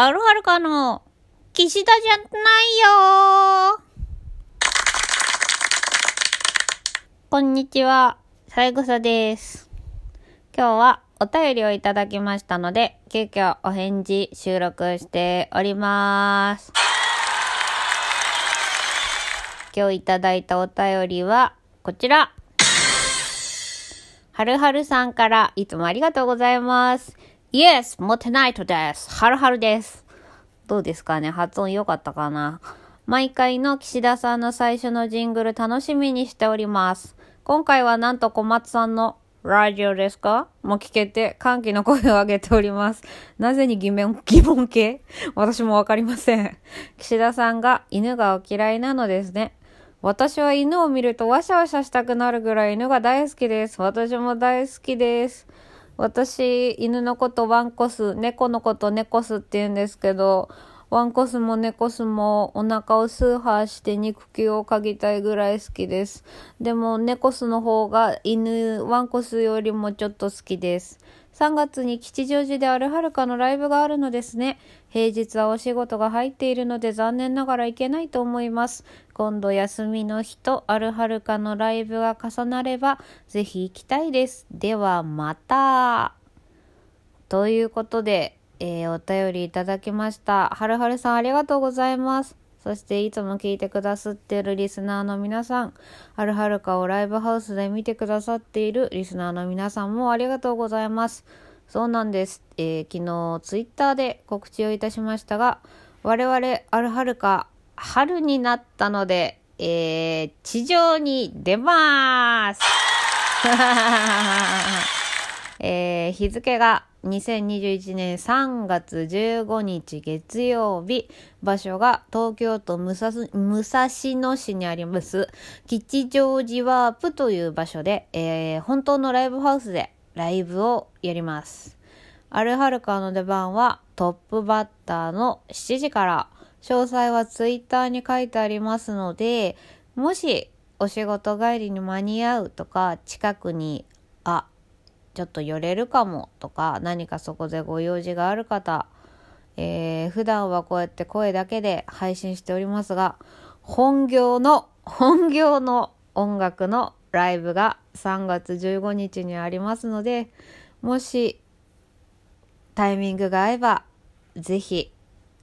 あるはるかの、岸田じゃないよこんにちは、さいぐさです。今日はお便りをいただきましたので、急遽お返事収録しております。今日いただいたお便りは、こちら。はるはるさんからいつもありがとうございます。Yes! モテナイトです。はるはるです。どうですかね？発音良かったかな？毎回の岸田さんの最初のジングル楽しみにしております。今回はなんと小松さんのラジオですか？も聞けて歓喜の声を上げております。なぜに疑問、疑問系私もわかりません。岸田さんが犬がお嫌いなのですね。私は犬を見るとワシャワシャしたくなるぐらい犬が大好きです。私も大好きです。私、犬のことワンコス、猫のことネコスって言うんですけど、ワンコスもネコスもお腹をスーハーして肉球を嗅ぎたいぐらい好きです。でもネコスの方が犬、ワンコスよりもちょっと好きです。3月に吉祥寺であるはるかのライブがあるのですね。平日はお仕事が入っているので残念ながら行けないと思います。今度休みの日とあるはるかのライブが重なればぜひ行きたいです。ではまた。ということで、えーお便りいただきました。はるはるさんありがとうございます。そしていつも聞いてくださっているリスナーの皆さん、はるはるかをライブハウスで見てくださっているリスナーの皆さんもありがとうございます。そうなんです。えー昨日ツイッターで告知をいたしましたが、我々あるはるか春になったので、えー地上に出まーす。えー日付が2021年3月15日月曜日、場所が東京都武蔵武蔵野市にあります、吉祥寺ワープという場所で、えー本当のライブハウスでライブをやります。アルハルカの出番はトップバッターの7時から、詳細はツイッターに書いてありますので、もしお仕事帰りに間に合うとか、近くに、ちょっと寄れるかもとか、何かそこでご用事がある方、えー普段はこうやって声だけで配信しておりますが、本業の、本業の音楽のライブが3月15日にありますので、もしタイミングが合えば、ぜひ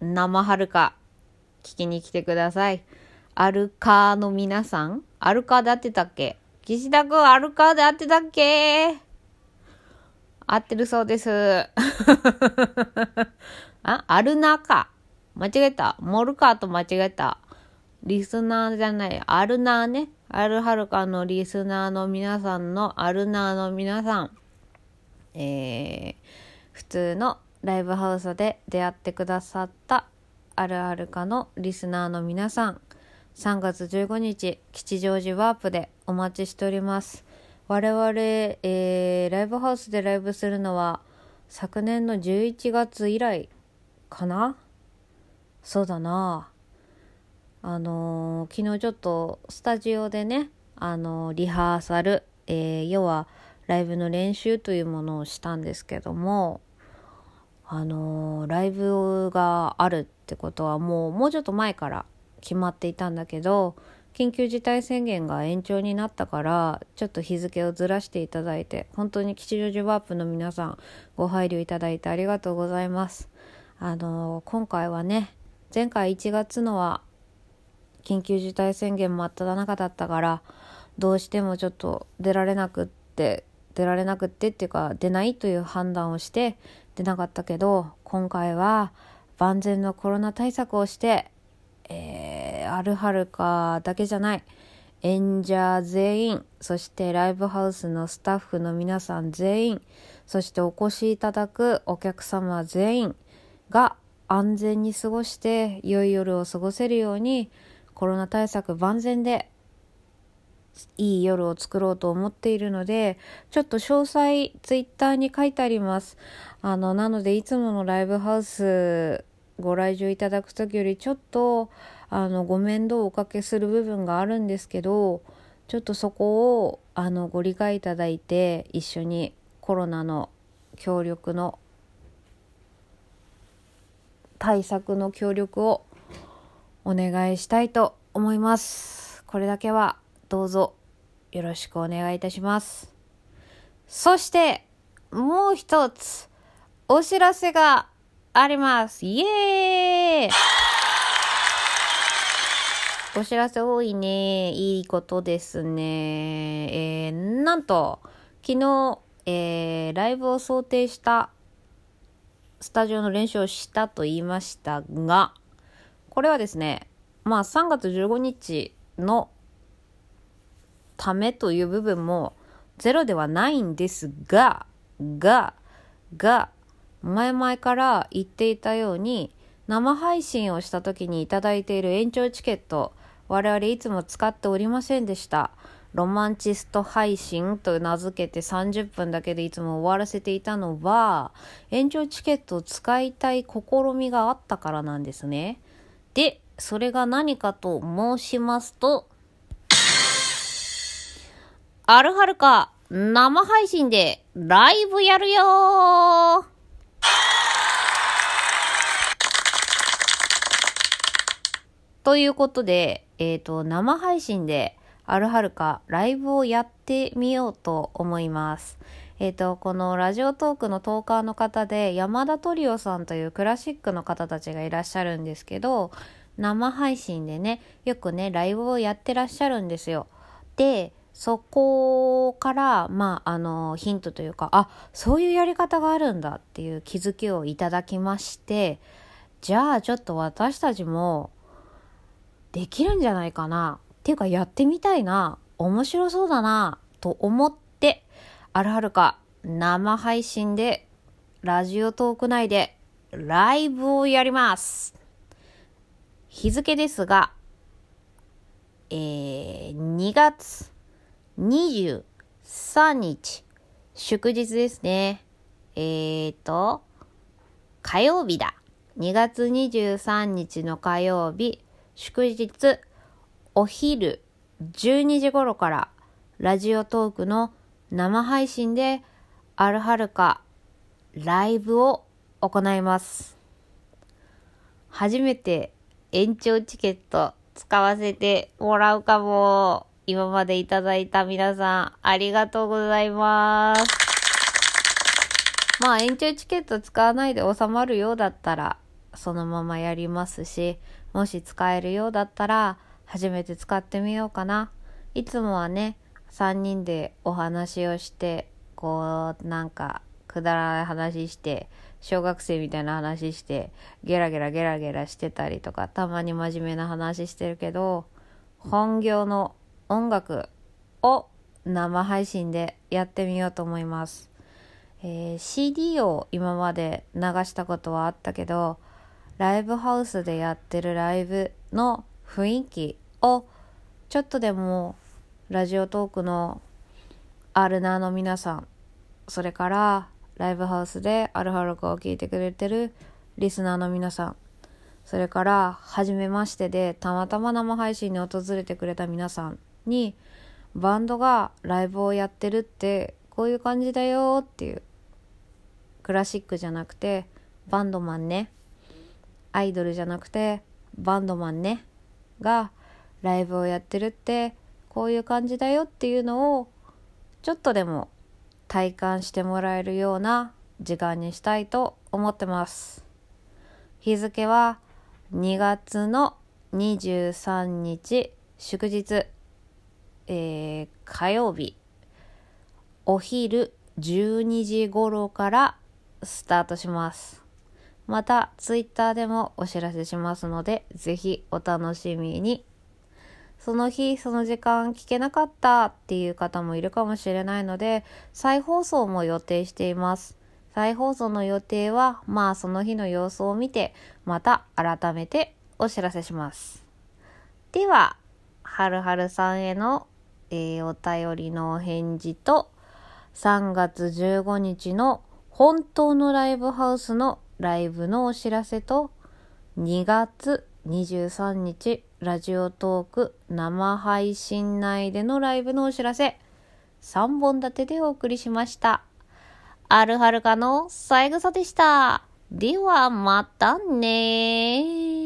生はるか聞きに来てください。アルカーの皆さん？アルカーで合ってたっけ？岸田くんアルカーで合ってたっけ？合ってるそうです。あ、アルナか。間違えた。モルカーと間違えた。リスナーじゃない。アルナーね。アルハルカのリスナーの皆さんのアルナーの皆さん。えー、普通のライブハウスで出会ってくださったあるあるかのリスナーの皆さん3月15日吉祥寺ワープでお待ちしております我々、えーライブハウスでライブするのは昨年の11月以来かな？そうだな。あのー昨日ちょっとスタジオでね、あのーリハーサル、えー要はライブの練習というものをしたんですけども、あのライブがあるってことはもう、もうちょっと前から決まっていたんだけど、緊急事態宣言が延長になったから、ちょっと日付をずらしていただいて、本当に吉祥寺ワープの皆さん、ご配慮いただいてありがとうございます。あの今回はね、前回1月のは緊急事態宣言真っ只中だったからどうしてもちょっと出られなくって出られなくってっていうか出ないという判断をして出なかったけど今回は万全のコロナ対策をして、えー、あるはるかだけじゃない。演者全員そしてライブハウスのスタッフの皆さん全員そしてお越しいただくお客様全員が安全に過ごして良い夜を過ごせるようにコロナ対策万全でいい夜を作ろうと思っているのでちょっと詳細ツイッターに書いてあります。あのなのでいつものライブハウスご来場いただく時よりちょっとあのご面倒をおかけする部分があるんですけどちょっとそこをあのご理解いただいて一緒にコロナの協力の対策の協力をお願いしたいと思います。これだけはどうぞよろしくお願いいたします。そして、もう一つ、お知らせがあります。イエーイお知らせ多いね。いいことですね。えー、なんと、昨日、えー、ライブを想定したスタジオの練習をしたと言いましたが、これはですね、まあ3月15日のためという部分もゼロではないんですが、が、が、前々から言っていたように、生配信をした時にいただいている延長チケット、我々いつも使っておりませんでした。ロマンチスト配信と名付けて30分だけでいつも終わらせていたのは、延長チケットを使いたい試みがあったからなんですね。で、それが何かと申しますと、あるはるか生配信でライブやるよーということで、えっ、ー、と、生配信であるはるかライブをやってみようと思います。えっ、ー、と、このラジオトークのトーカーの方で山田トリオさんというクラシックの方たちがいらっしゃるんですけど、生配信でね、よくね、ライブをやってらっしゃるんですよ。で、そこから、まあ、あの、ヒントというか、あ、そういうやり方があるんだっていう気づきをいただきまして、じゃあちょっと私たちもできるんじゃないかなっていうかやってみたいな、面白そうだな、と思って、あるはるか生配信で、ラジオトーク内でライブをやります。日付ですが、えー、2月23日、祝日ですね。えーと、火曜日だ。2月23日の火曜日、祝日、お昼12時頃からラジオトークの生配信であるはるかライブを行います。初めて延長チケット使わせてもらうかも。今までいただいた皆さん、ありがとうございます。まあ、延長チケット使わないで収まるようだったら、そのままやりますし、もし使えるようだったら、初めて使ってみようかな。いつもはね、3人でお話をして、こう、なんか、くだらない話して、小学生みたいな話して、ゲラゲラゲラゲラしてたりとか、たまに真面目な話してるけど、本業の音楽を生配信でやってみようと思います。えー、CD を今まで流したことはあったけど、ライブハウスでやってるライブの雰囲気をちょっとでもラジオトークのアルナーの皆さん、それからライブハウスでアルハルカを聞いてくれてるリスナーの皆さん、それから、初めましてでたまたま生配信に訪れてくれた皆さんにバンドがライブをやってるってこういう感じだよっていうクラシックじゃなくてバンドマンねアイドルじゃなくてバンドマンねがライブをやってるってこういう感じだよっていうのをちょっとでも体感してもらえるような時間にしたいと思ってます。日付は2月の23日祝日。えー、火曜日、お昼12時頃からスタートします。また、ツイッターでもお知らせしますので、ぜひお楽しみに。その日、その時間聞けなかったっていう方もいるかもしれないので、再放送も予定しています。再放送の予定は、まあその日の様子を見て、また改めてお知らせします。では、はるはるさんへのえー、お便りのお返事と、3月15日の本当のライブハウスのライブのお知らせと、2月23日ラジオトーク生配信内でのライブのお知らせ、3本立てでお送りしました。あるはるかの三枝でした。ではまたね